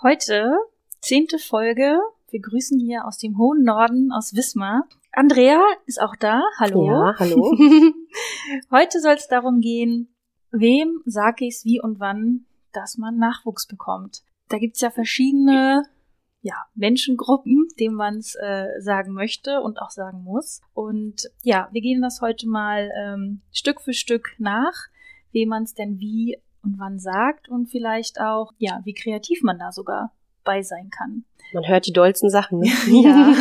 Heute, zehnte Folge. Wir grüßen hier aus dem hohen Norden, aus Wismar. Andrea ist auch da. Hallo. Ja, hallo. Heute soll es darum gehen, wem sage ich es wie und wann, dass man Nachwuchs bekommt. Da gibt's ja verschiedene ja, Menschengruppen, denen man es äh, sagen möchte und auch sagen muss. Und ja, wir gehen das heute mal ähm, Stück für Stück nach, wem man es denn wie und wann sagt und vielleicht auch, ja, wie kreativ man da sogar bei sein kann. Man hört die dollsten Sachen. Ne? Ja.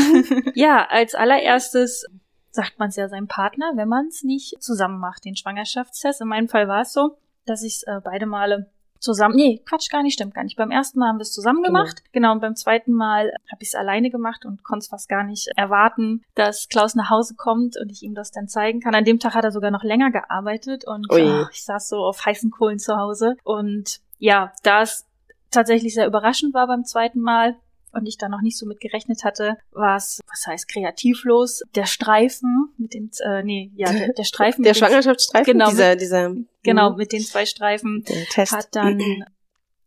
ja, als allererstes sagt man es ja seinem Partner, wenn man es nicht zusammen macht, den Schwangerschaftstest. In meinem Fall war es so, dass ich es äh, beide Male zusammen, nee, Quatsch, gar nicht, stimmt gar nicht. Beim ersten Mal haben wir es zusammen gemacht, genau, und beim zweiten Mal habe ich es alleine gemacht und konnte es fast gar nicht erwarten, dass Klaus nach Hause kommt und ich ihm das dann zeigen kann. An dem Tag hat er sogar noch länger gearbeitet und oh, ich saß so auf heißen Kohlen zu Hause und ja, da es tatsächlich sehr überraschend war beim zweiten Mal, und ich da noch nicht so mit gerechnet hatte, war es, was heißt kreativlos, der Streifen mit den, äh, nee, ja, der, der Streifen Der Schwangerschaftsstreifen, Genau, dieser, dieser, genau, mhm, mit den zwei Streifen der Test. hat dann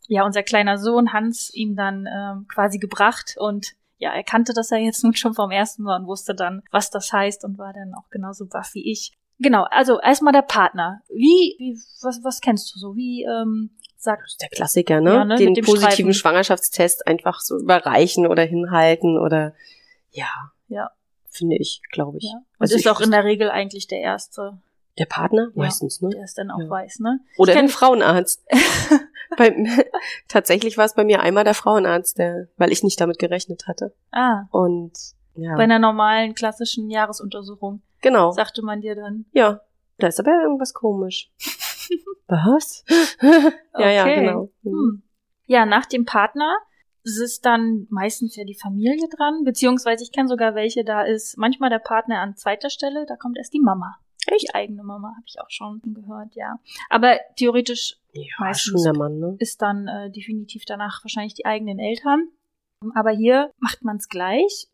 ja unser kleiner Sohn Hans ihm dann ähm, quasi gebracht und ja, er kannte das ja jetzt nun schon vom ersten Mal und wusste dann, was das heißt und war dann auch genauso baff wie ich. Genau, also erstmal der Partner. Wie, wie was, was kennst du so? Wie ähm, sagt der Klassiker, ne? Ja, ne, Den positiven Streifen. Schwangerschaftstest einfach so überreichen oder hinhalten oder ja, ja, finde ich, glaube ich. ja. Und Also ist auch in der Regel eigentlich der erste, Der Partner? Ja. Meistens, ne? der es dann auch Ja. weiß, ne? Oder kenn- Frauenarzt. bei, tatsächlich war es bei mir einmal der Frauenarzt, der, weil ich nicht damit gerechnet hatte. Ah, Und ja, bei einer normalen klassischen Jahresuntersuchung genau. sagte man dir dann. Ja, da ist aber irgendwas komisch. Was? ja, ja, Okay. genau. Mhm. Hm. Ja, nach dem Partner ist dann meistens ja die Familie dran, beziehungsweise ich kenne sogar welche, da ist manchmal der Partner an zweiter Stelle, da kommt erst die Mama. Die eigene Mama, habe ich auch schon gehört, ja. Aber theoretisch Ja, Meistens. Mann, ne? ist dann äh, definitiv danach wahrscheinlich die eigenen Eltern. Aber hier macht man es gleich.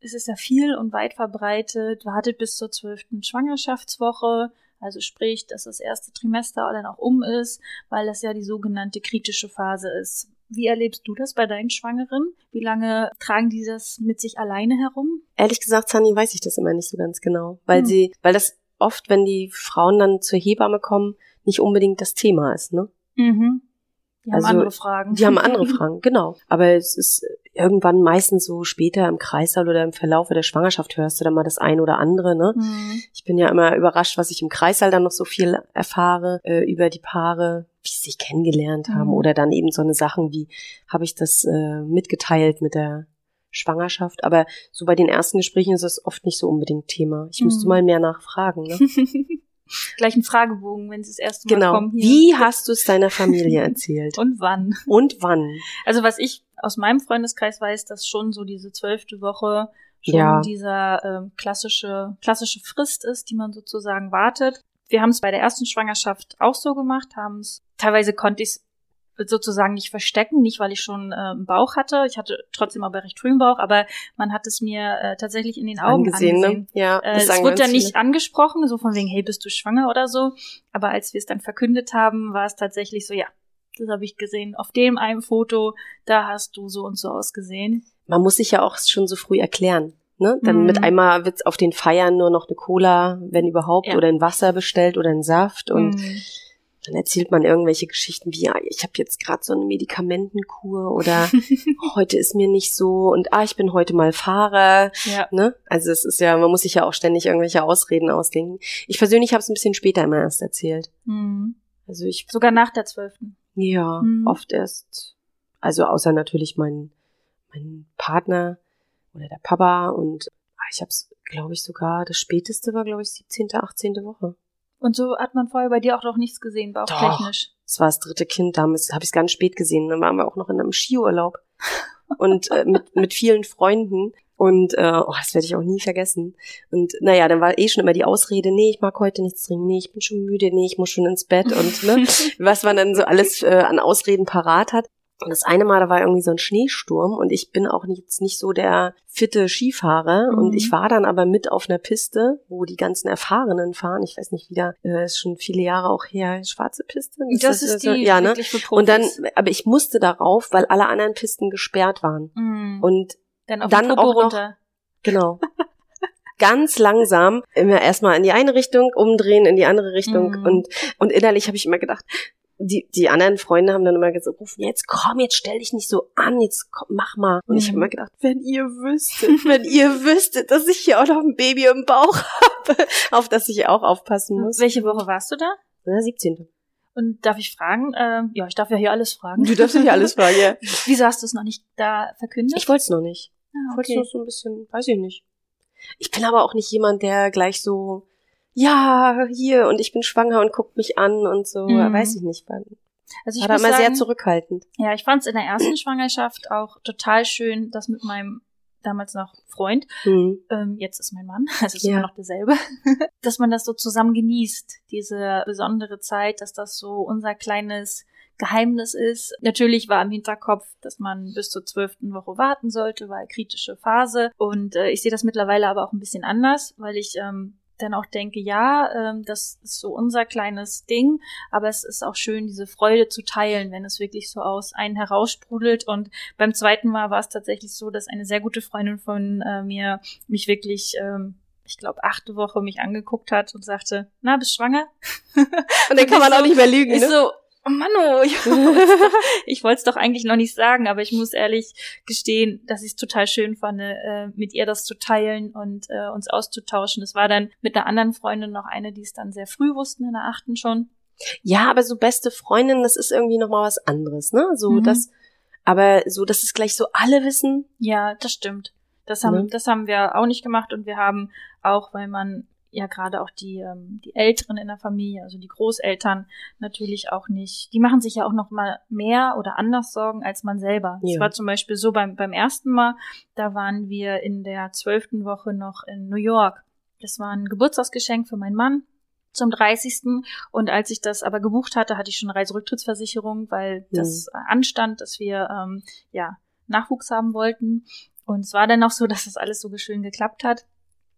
Es ist ja viel und weit verbreitet, wartet bis zur zwölften Schwangerschaftswoche, also sprich, dass das erste Trimester dann auch um ist, weil das ja die sogenannte kritische Phase ist. Wie erlebst du das bei deinen Schwangeren? Wie lange tragen die das mit sich alleine herum? Ehrlich gesagt, Sunny, weiß ich das immer nicht so ganz genau. Weil Hm. sie, weil das oft, wenn die Frauen dann zur Hebamme kommen, nicht unbedingt das Thema ist, ne? Mhm. Die haben Also, andere Fragen. Die haben andere Fragen, genau. Aber es ist irgendwann meistens so später im Kreislauf oder im Verlaufe der Schwangerschaft hörst du dann mal das eine oder andere, ne? Mhm. Ich bin ja immer überrascht, was ich im Kreissaal dann noch so viel erfahre äh, über die Paare, wie sie sich kennengelernt haben Mhm. oder dann eben so eine Sachen wie, habe ich das äh, mitgeteilt mit der Schwangerschaft? Aber so bei den ersten Gesprächen ist es oft nicht so unbedingt Thema. Ich müsste Mhm. mal mehr nachfragen. Ne? Gleich ein Fragebogen, wenn sie das erste Mal genau. kommen hier. Wie hast du es deiner Familie erzählt? und wann? Und wann? Also was ich aus meinem Freundeskreis weiß, dass schon so diese zwölfte Woche schon Ja. dieser ähm, klassische klassische Frist ist, die man sozusagen wartet. Wir haben es bei der ersten Schwangerschaft auch so gemacht, haben es teilweise konnte ich es sozusagen nicht verstecken, nicht weil ich schon äh, einen Bauch hatte. Ich hatte trotzdem aber recht früh einen Bauch, aber man hat es mir äh, tatsächlich in den Augen angesehen, angesehen. ne? Ja, Äh, es wurde ja nicht viele. angesprochen, so von wegen, hey, bist du schwanger oder so. Aber als wir es dann verkündet haben, war es tatsächlich so, ja, das habe ich gesehen. Auf dem einen Foto, da hast du so und so ausgesehen. Man muss sich ja auch schon so früh erklären. Ne? Dann Mhm. mit einmal wird's auf den Feiern nur noch eine Cola, wenn überhaupt, Ja. oder ein Wasser bestellt oder ein Saft und Mhm. Dann erzählt man irgendwelche Geschichten wie, ja, ich habe jetzt gerade so eine Medikamentenkur oder heute ist mir nicht so und ah, ich bin heute mal Fahrer. ja. Ne? Also es ist ja, man muss sich ja auch ständig irgendwelche Ausreden ausdenken. Ich persönlich habe es ein bisschen später immer erst erzählt. Mhm. Also ich, Sogar nach der zwölften. ja, Mhm. oft erst, also außer natürlich mein, mein Partner oder der Papa und ah, ich habe es, glaube ich, sogar, das späteste war, glaube ich, 17., 18. Woche. Und so hat man vorher bei dir auch noch nichts gesehen, bauchtechnisch. Das war das dritte Kind, damals habe ich es ganz spät gesehen. Dann waren wir auch noch in einem Skiurlaub und äh, mit, mit vielen Freunden. Und äh, oh, das werde ich auch nie vergessen. Und naja, dann war eh schon immer die Ausrede, nee, ich mag heute nichts trinken, nee, ich bin schon müde, nee, ich muss schon ins Bett und ne, was man dann so alles äh, an Ausreden parat hat. Und das eine Mal, da war irgendwie so ein Schneesturm und ich bin auch jetzt nicht so der fitte Skifahrer. Mhm. Und ich war dann aber mit auf einer Piste, wo die ganzen Erfahrenen fahren. Ich weiß nicht, wie da, äh, ist schon viele Jahre auch her, schwarze Piste. Das, ist die ja, ne? Und dann, aber ich musste darauf, weil alle anderen Pisten gesperrt waren. Mhm. Und dann auf dann auch noch- runter. Genau. Ganz langsam immer erstmal in die eine Richtung umdrehen, in die andere Richtung Mhm. und und innerlich habe ich immer gedacht, die die anderen Freunde haben dann immer gesagt, rufen jetzt komm, jetzt stell dich nicht so an, jetzt komm, mach mal. Und ich habe Mhm. immer gedacht, wenn ihr wüsstet, wenn ihr wüsstet, dass ich hier auch noch ein Baby im Bauch habe, auf das ich auch aufpassen muss. Welche Woche warst du da? Ja, 17. Und darf ich fragen? Ähm, ja, ich darf ja hier alles fragen. Du darfst nicht alles fragen, ja. Wieso hast du es noch nicht da verkündet? Ich wollte es noch nicht. ah, Ich wollte okay. noch so ein bisschen, weiß ich nicht. Ich bin aber auch nicht jemand, der gleich so, ja, hier und ich bin schwanger und guckt mich an und so, Mhm. weiß ich nicht. War, Also ich war da immer sehr zurückhaltend. Ja, ich fand es in der ersten Schwangerschaft auch total schön, das mit meinem damals noch Freund, Hm. ähm, jetzt ist mein Mann, also ist Ja. immer noch derselbe, dass man das so zusammen genießt, diese besondere Zeit, dass das so unser kleines Geheimnis ist. Natürlich war im Hinterkopf, dass man bis zur zwölften Woche warten sollte, weil kritische Phase. Und äh, ich sehe das mittlerweile aber auch ein bisschen anders, weil ich ähm, dann auch denke, ja, ähm, das ist so unser kleines Ding, aber es ist auch schön, diese Freude zu teilen, wenn es wirklich so aus einen heraussprudelt. Und beim zweiten Mal war es tatsächlich so, dass eine sehr gute Freundin von äh, mir mich wirklich, ähm, ich glaube, achte Woche mich angeguckt hat und sagte, na, bist schwanger? Und dann kann man ich auch so- nicht mehr lügen, Ich ne? so, oh Mann, oh, ich, ich wollte es doch eigentlich noch nicht sagen, aber ich muss ehrlich gestehen, dass ich es total schön fand, äh, mit ihr das zu teilen und äh, uns auszutauschen. Es war dann mit einer anderen Freundin noch eine, die es dann sehr früh wussten, in der achten schon. Ja, aber so beste Freundin, das ist irgendwie nochmal was anderes, ne? So, Mhm. das, aber so, dass es gleich so alle wissen. Ja, das stimmt. Das haben, Ne? das haben wir auch nicht gemacht und wir haben auch, weil man ja gerade auch die, ähm, die Älteren in der Familie, also die Großeltern natürlich auch nicht, die machen sich ja auch noch mal mehr oder anders Sorgen als man selber. Es Ja. war zum Beispiel so beim, beim ersten Mal, da waren wir in der zwölften Woche noch in New York. Das war ein Geburtstagsgeschenk für meinen Mann zum 30. Und als ich das aber gebucht hatte, hatte ich schon eine Reiserücktrittsversicherung, weil Mhm. das anstand, dass wir ähm, ja Nachwuchs haben wollten. Und es war dann auch so, dass das alles so schön geklappt hat.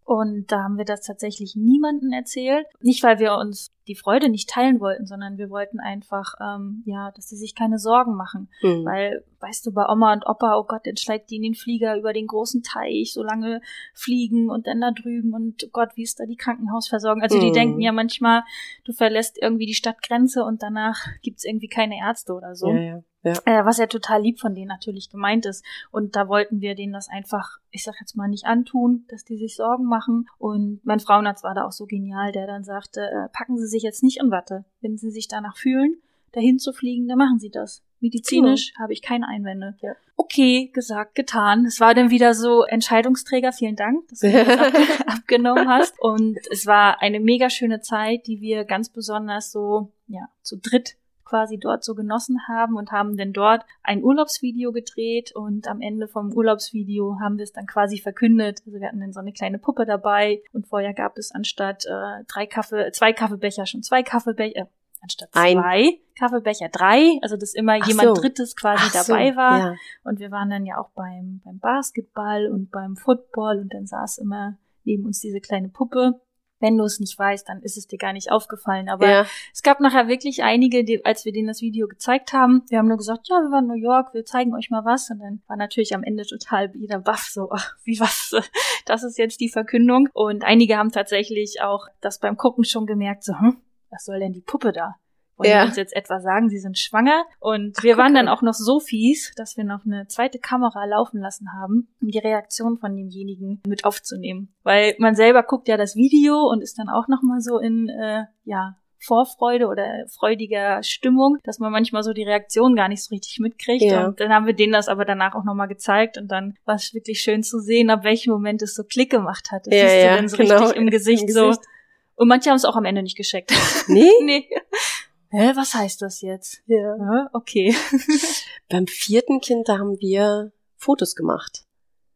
Und da haben wir das tatsächlich niemandem erzählt. Nicht, weil wir uns die Freude nicht teilen wollten, sondern wir wollten einfach, ähm, ja, dass sie sich keine Sorgen machen. Hm. Weil, weißt du, bei Oma und Opa, oh Gott, dann steigt die in den Flieger über den großen Teich, so lange fliegen und dann da drüben und oh Gott, wie ist da die Krankenhausversorgung? Also die Mhm. denken ja manchmal, du verlässt irgendwie die Stadtgrenze und danach gibt's irgendwie keine Ärzte oder so. Ja, ja, ja. Äh, was ja total lieb von denen natürlich gemeint ist. Und da wollten wir denen das einfach, ich sag jetzt mal, nicht antun, dass die sich Sorgen machen. Und mein Frauenarzt war da auch so genial, der dann sagte, äh, packen Sie sich jetzt nicht in Watte. Wenn Sie sich danach fühlen, dahin zu fliegen, dann machen Sie das. Medizinisch habe ich keine Einwände. Ja. Okay, gesagt, getan. Es war dann wieder so Entscheidungsträger, vielen Dank, dass du das ab abgenommen hast. Und es war eine mega schöne Zeit, die wir ganz besonders so, ja, zu dritt quasi dort so genossen haben und haben dann dort ein Urlaubsvideo gedreht und am Ende vom Urlaubsvideo haben wir es dann quasi verkündet. Also wir hatten dann so eine kleine Puppe dabei und vorher gab es anstatt äh, drei Kaffee, zwei Kaffeebecher schon zwei Kaffeebecher, äh, anstatt Ein. zwei Kaffeebecher drei, also dass immer Ach jemand so. Drittes quasi Ach so, dabei war. Ja. Und wir waren dann ja auch beim, beim Basketball und beim Football und dann saß immer neben uns diese kleine Puppe. Wenn du es nicht weißt, dann ist es dir gar nicht aufgefallen. Aber ja. es gab nachher wirklich einige, die, als wir denen das Video gezeigt haben, wir haben nur gesagt, ja, wir waren in New York, wir zeigen euch mal was. Und dann war natürlich am Ende total jeder baff, so, ach, wie was, das ist jetzt die Verkündung. Und einige haben tatsächlich auch das beim Gucken schon gemerkt, so, hm, was soll denn die Puppe da? Wollen Ja. uns jetzt etwa sagen, sie sind schwanger? Und wir waren dann auch noch so fies, dass wir noch eine zweite Kamera laufen lassen haben, um die Reaktion von demjenigen mit aufzunehmen. Weil man selber guckt ja das Video und ist dann auch noch mal so in, äh, ja, Vorfreude oder freudiger Stimmung, dass man manchmal so die Reaktion gar nicht so richtig mitkriegt. Ja. Und dann haben wir denen das aber danach auch nochmal gezeigt und dann war es wirklich schön zu sehen, ab welchem Moment es so Klick gemacht hat. Das Ja, siehst ja, du dann so genau, richtig im Gesicht, im so, Gesicht. Und manche haben es auch am Ende nicht gescheckt. Nee? nee. Hä, was heißt das jetzt? Ja. Hä? Okay. Beim vierten Kind, da haben wir Fotos gemacht.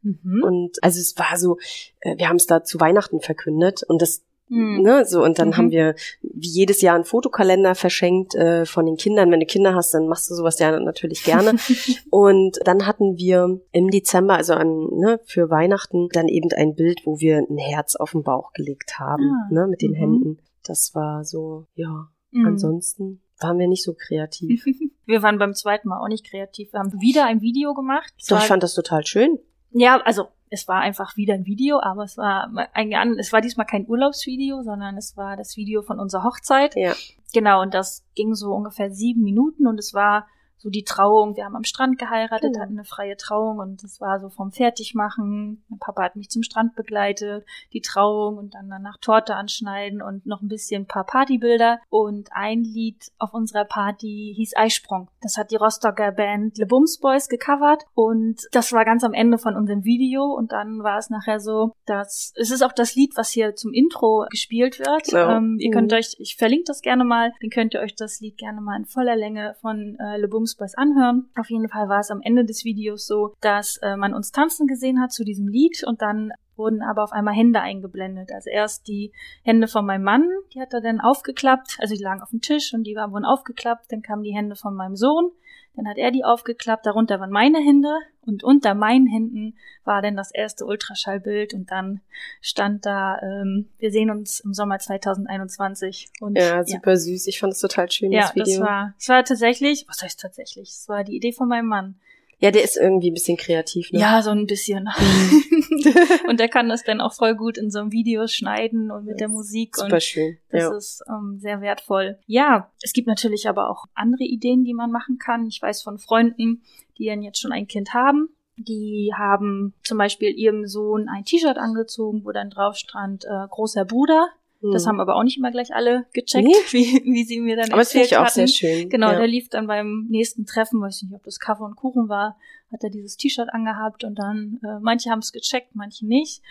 Mhm. Und also es war so, äh, wir haben es da zu Weihnachten verkündet und das Hm. Ne, so und dann Mhm. haben wir wie jedes Jahr einen Fotokalender verschenkt äh, von den Kindern. Wenn du Kinder hast, dann machst du sowas ja natürlich gerne. und dann hatten wir im Dezember, also an ne, für Weihnachten, dann eben ein Bild, wo wir ein Herz auf den Bauch gelegt haben, Ah. ne, mit den Mhm. Händen. Das war so, ja. Mhm. Ansonsten waren wir nicht so kreativ. Wir waren beim zweiten Mal auch nicht kreativ. Wir haben wieder ein Video gemacht. Doch, ich fand das total schön. Ja, also es war einfach wieder ein Video, aber es war ein, es war diesmal kein Urlaubsvideo, sondern es war das Video von unserer Hochzeit. Ja. Genau, und das ging so ungefähr sieben Minuten und es war so die Trauung. Wir haben am Strand geheiratet, Genau. hatten eine freie Trauung und es war so vom Fertigmachen. Mein Papa hat mich zum Strand begleitet, die Trauung und dann danach Torte anschneiden und noch ein bisschen ein paar Partybilder. Und ein Lied auf unserer Party hieß Eisprung. Das hat die Rostocker Band Le Bums Boys gecovert und das war ganz am Ende von unserem Video und dann war es nachher so, dass es ist auch das Lied, was hier zum Intro gespielt wird. Ja. Ähm, ihr könnt Mhm. euch, ich verlinke das gerne mal, dann könnt ihr euch das Lied gerne mal in voller Länge von äh, Le Bums Boys anhören. Auf jeden Fall war es am Ende des Videos so, dass äh, man uns tanzen gesehen hat zu diesem Lied und dann wurden aber auf einmal Hände eingeblendet. Also erst die Hände von meinem Mann, die hat er dann aufgeklappt, also die lagen auf dem Tisch und die wurden aufgeklappt, dann kamen die Hände von meinem Sohn, dann hat er die aufgeklappt, darunter waren meine Hände und unter meinen Händen war dann das erste Ultraschallbild und dann stand da, ähm, wir sehen uns im Sommer 2021 und Ja, super süß. Ich fand es total schön, ja, das Video. das war, das war tatsächlich, was heißt tatsächlich? Es war die Idee von meinem Mann. Ja, der ist irgendwie ein bisschen kreativ, ne? Ja, so ein bisschen. und der kann das dann auch voll gut in so einem Video schneiden und mit der Musik Super und schön. das Ja. ist ähm, sehr wertvoll. Ja, es gibt natürlich aber auch andere Ideen, die man machen kann. Ich weiß von Freunden, die dann jetzt schon ein Kind haben. Die haben zum Beispiel ihrem Sohn ein T-Shirt angezogen, wo dann drauf stand, äh, großer Bruder. Das Mhm. haben aber auch nicht immer gleich alle gecheckt, Nee. wie, wie sie mir dann Aber das finde erzählt ich auch hatten. sehr schön. Genau, ja. der lief dann beim nächsten Treffen, weiß nicht, ob das Kaffee und Kuchen war, hat er dieses T-Shirt angehabt und dann, äh, manche haben es gecheckt, manche nicht.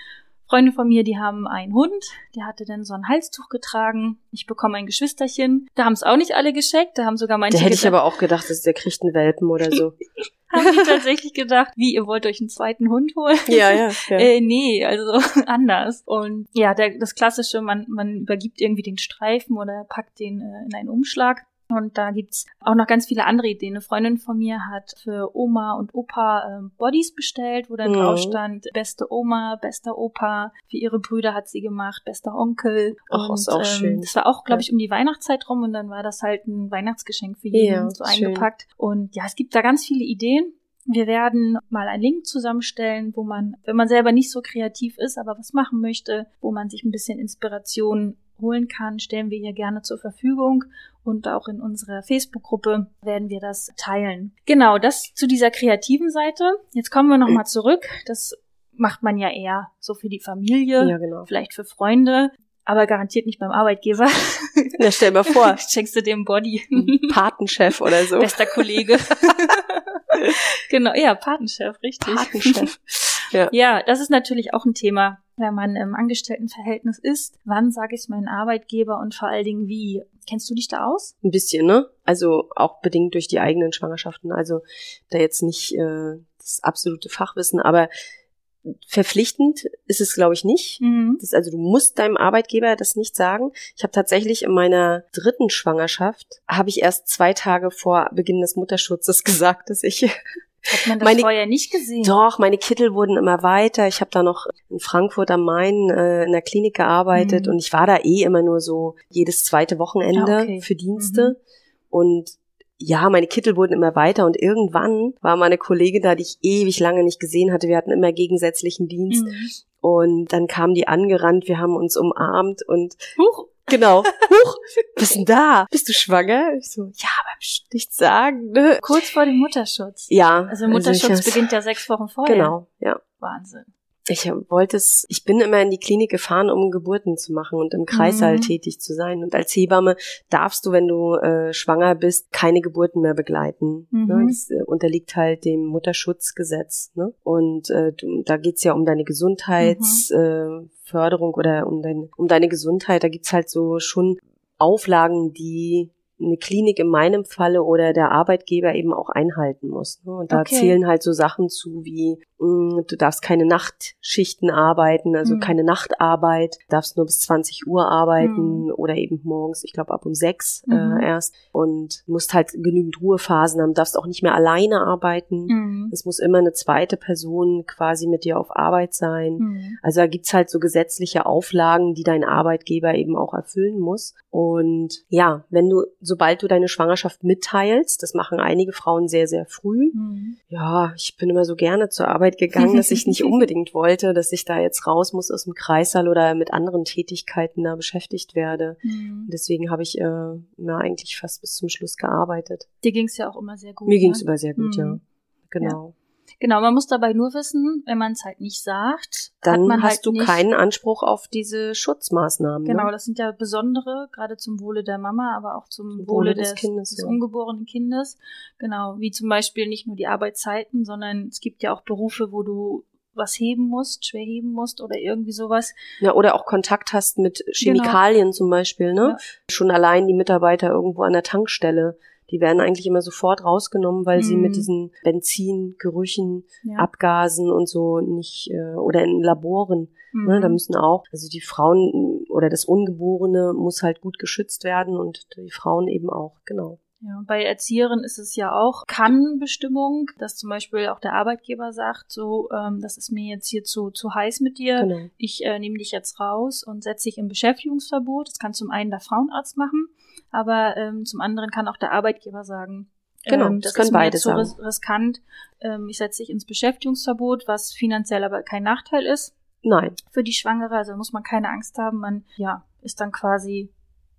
Freunde von mir, die haben einen Hund, der hatte dann so ein Halstuch getragen. Ich bekomme ein Geschwisterchen. Da haben es auch nicht alle gecheckt, da haben sogar manche Da hätte ich aber auch gedacht, dass der kriegt einen Welpen oder so. haben die tatsächlich gedacht, wie, ihr wollt euch einen zweiten Hund holen? ja, ja. ja. Äh, nee, also anders. Und ja, der, das Klassische, man, man übergibt irgendwie den Streifen oder packt den äh, in einen Umschlag. Und da gibt's auch noch ganz viele andere Ideen. Eine Freundin von mir hat für Oma und Opa ähm, Bodies bestellt, wo dann Mhm. drauf stand, beste Oma, bester Opa. Für ihre Brüder hat sie gemacht, bester Onkel. Ach, und ist auch schön. das war auch, glaube ich, um die Weihnachtszeit rum und dann war das halt ein Weihnachtsgeschenk für jeden Ja, so schön. eingepackt. Und ja, es gibt da ganz viele Ideen. Wir werden mal einen Link zusammenstellen, wo man, wenn man selber nicht so kreativ ist, aber was machen möchte, wo man sich ein bisschen Inspiration holen kann, stellen wir hier gerne zur Verfügung. Und auch in unserer Facebook-Gruppe werden wir das teilen. Genau, das zu dieser kreativen Seite. Jetzt kommen wir nochmal zurück. Das macht man ja eher so für die Familie, ja, genau. vielleicht für Freunde, aber garantiert nicht beim Arbeitgeber. Ja, stell mal vor, Schenkst du dem Body. Patenchef oder so. Bester Kollege. genau, ja, Patenchef, richtig. Patenchef. Ja. Ja, das ist natürlich auch ein Thema, wenn man im Angestelltenverhältnis ist. Wann sage ich es meinem Arbeitgeber und vor allen Dingen wie? Kennst du dich da aus? Ein bisschen, ne? Also auch bedingt durch die eigenen Schwangerschaften. Also da jetzt nicht äh, das absolute Fachwissen, aber verpflichtend ist es, glaube ich, nicht. Mhm. Das, also du musst deinem Arbeitgeber das nicht sagen. Ich habe tatsächlich in meiner dritten Schwangerschaft, habe ich erst zwei Tage vor Beginn des Mutterschutzes gesagt, dass ich Hat man das Meine- vorher nicht gesehen? Doch, meine Kittel wurden immer weiter. Ich habe da noch in Frankfurt am Main äh, in der Klinik gearbeitet Mhm. und ich war da eh immer nur so jedes zweite Wochenende Ah, okay. für Dienste. Und ja, meine Kittel wurden immer weiter und irgendwann war meine Kollegin da, die ich ewig lange nicht gesehen hatte. Wir hatten immer gegensätzlichen Dienst Mhm. und dann kam die angerannt, wir haben uns umarmt und Huch. Genau, huch, was denn da? Bist du schwanger? Ich so, ja, aber pst, nichts sagen, ne? Kurz vor dem Mutterschutz. Ja. Also Mutterschutz ich- beginnt ja sechs Wochen vorher. Genau, ja. Wahnsinn. Ich wollte es, ich bin immer in die Klinik gefahren, um Geburten zu machen und im Kreissaal Mhm. tätig zu sein. Und als Hebamme darfst du, wenn du äh, schwanger bist, keine Geburten mehr begleiten. Mhm. Ne? Das äh, unterliegt halt dem Mutterschutzgesetz. Ne? Und äh, du, da geht's ja um deine Gesundheitsförderung äh, Förderung oder um, dein, um deine Gesundheit. Da gibt's halt so schon Auflagen, die eine Klinik in meinem Falle oder der Arbeitgeber eben auch einhalten muss. Ne? Und da Okay. zählen halt so Sachen zu wie, mh, du darfst keine Nachtschichten arbeiten, also Mhm. keine Nachtarbeit, darfst nur bis 20 Uhr arbeiten oder eben morgens, ich glaube ab um sechs Mhm. äh, erst und musst halt genügend Ruhephasen haben, darfst auch nicht mehr alleine arbeiten. Mhm. Es muss immer eine zweite Person quasi mit dir auf Arbeit sein. Mhm. Also da gibt's halt so gesetzliche Auflagen, die dein Arbeitgeber eben auch erfüllen muss. Und ja, wenn du, sobald du deine Schwangerschaft mitteilst, das machen einige Frauen sehr, sehr früh. Mhm. Ja, ich bin immer so gerne zur Arbeit gegangen, dass ich nicht unbedingt wollte, dass ich da jetzt raus muss aus dem Kreissaal oder mit anderen Tätigkeiten da beschäftigt werde. Mhm. Deswegen habe ich äh, ja eigentlich fast bis zum Schluss gearbeitet. Dir ging's ja auch immer sehr gut. Mir ne? immer sehr gut, Mhm. ja. Genau. Genau, man muss dabei nur wissen, wenn man es halt nicht sagt, Dann hat man hast halt du nicht, keinen Anspruch auf diese Schutzmaßnahmen. Genau, Ne? das sind ja besondere, gerade zum Wohle der Mama, aber auch zum Zum Wohle, Wohle des, des Kindes, des ja. ungeborenen Kindes. Genau, wie zum Beispiel nicht nur die Arbeitszeiten, sondern es gibt ja auch Berufe, wo du was heben musst, schwer heben musst oder irgendwie sowas. Ja, oder auch Kontakt hast mit Chemikalien zum Beispiel, ne? Genau. Ja. Schon allein die Mitarbeiter irgendwo an der Tankstelle, die werden eigentlich immer sofort rausgenommen, weil sie Mhm. mit diesen Benzingerüchen, Ja. Abgasen und so nicht, äh, oder in Laboren, ne? Da Mhm. müssen auch, also die Frauen oder das Ungeborene muss halt gut geschützt werden und die Frauen eben auch, genau. Ja, bei Erzieherinnen ist es ja auch Kann-Bestimmung, dass zum Beispiel auch der Arbeitgeber sagt, so, ähm, das ist mir jetzt hier zu, zu heiß mit dir, Genau. ich äh, nehme dich jetzt raus und setze dich im Beschäftigungsverbot. Das kann zum einen der Frauenarzt machen, aber ähm, zum anderen kann auch der Arbeitgeber sagen, Genau, ähm, das das können beide so sagen. ris riskant, ähm, ich setze dich ins Beschäftigungsverbot, was finanziell aber kein Nachteil ist Nein, für die Schwangere, also muss man keine Angst haben, man ja, ist dann quasi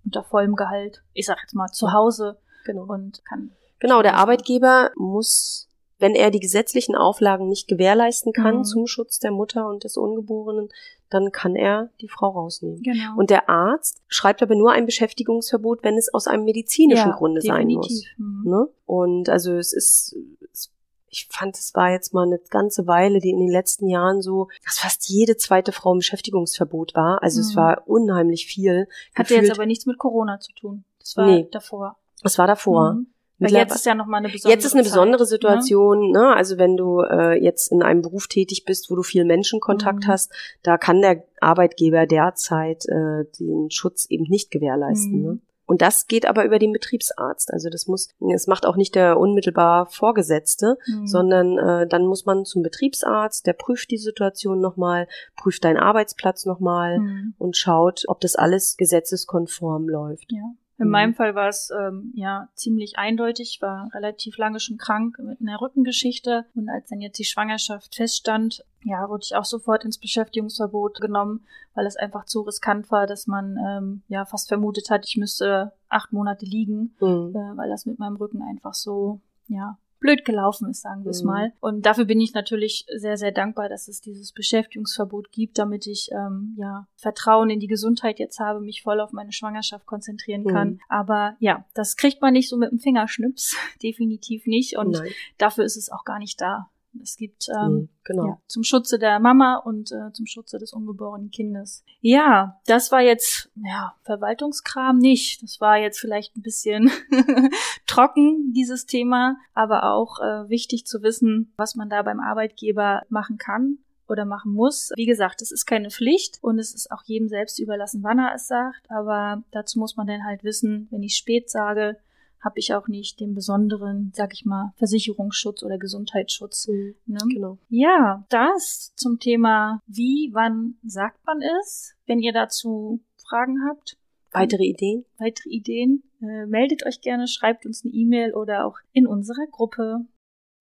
unter vollem Gehalt, ich sag jetzt mal, zu Hause genau. und kann Genau, der Arbeitgeber muss, wenn er die gesetzlichen Auflagen nicht gewährleisten kann Mhm. zum Schutz der Mutter und des Ungeborenen, dann kann er die Frau rausnehmen. genau. Und der Arzt schreibt aber nur ein Beschäftigungsverbot, wenn es aus einem medizinischen ja, Grunde sein muss. definitiv. Mhm. Ne? Und also es ist, es, ich fand, es war jetzt mal eine ganze Weile, die in den letzten Jahren so, dass fast jede zweite Frau im Beschäftigungsverbot war. Also es Mhm. war unheimlich viel. Hatte jetzt Gefühlt- aber nichts mit Corona zu tun. Das war Nee. davor. es war davor. Mhm. Weil jetzt ist ja nochmal eine besondere Jetzt ist eine besondere Zeit, ne? Situation, ne? Also wenn du äh, jetzt in einem Beruf tätig bist, wo du viel Menschenkontakt Mhm. hast, da kann der Arbeitgeber derzeit äh, den Schutz eben nicht gewährleisten. Mhm. Ne? Und das geht aber über den Betriebsarzt. Also das muss, es macht auch nicht der unmittelbar Vorgesetzte, Mhm. sondern äh, dann muss man zum Betriebsarzt, der prüft die Situation nochmal, prüft deinen Arbeitsplatz nochmal Mhm. und schaut, ob das alles gesetzeskonform läuft. Ja. In Mhm. meinem Fall war es ähm, ja ziemlich eindeutig, Ich war relativ lange schon krank mit einer Rückengeschichte und als dann jetzt die Schwangerschaft feststand, ja, wurde ich auch sofort ins Beschäftigungsverbot genommen, weil es einfach zu riskant war, dass man ähm, ja fast vermutet hat, ich müsste acht Monate liegen, Mhm. äh, weil das mit meinem Rücken einfach so, ja, blöd gelaufen ist, sagen wir es Mhm. mal. Und dafür bin ich natürlich sehr, sehr dankbar, dass es dieses Beschäftigungsverbot gibt, damit ich ähm, ja Vertrauen in die Gesundheit jetzt habe, mich voll auf meine Schwangerschaft konzentrieren kann. Mhm. Aber ja, das kriegt man nicht so mit dem Fingerschnips, definitiv nicht. Und Nein. dafür ist es auch gar nicht da. Es gibt ähm. Genau. ja, zum Schutze der Mama und äh, zum Schutze des ungeborenen Kindes. Ja, das war jetzt, ja, Verwaltungskram nicht. Das war jetzt vielleicht ein bisschen trocken, dieses Thema, aber auch äh, wichtig zu wissen, was man da beim Arbeitgeber machen kann oder machen muss. Wie gesagt, es ist keine Pflicht und es ist auch jedem selbst überlassen, wann er es sagt, aber dazu muss man dann halt wissen, wenn ich spät sage, habe ich auch nicht den besonderen, sag ich mal, Versicherungsschutz oder Gesundheitsschutz. Mhm. Ne? Genau. Ja, das zum Thema, wie, wann sagt man es. Wenn ihr dazu Fragen habt, Weitere Ideen? weitere Ideen, äh, meldet euch gerne, schreibt uns eine E-Mail oder auch in unserer Gruppe.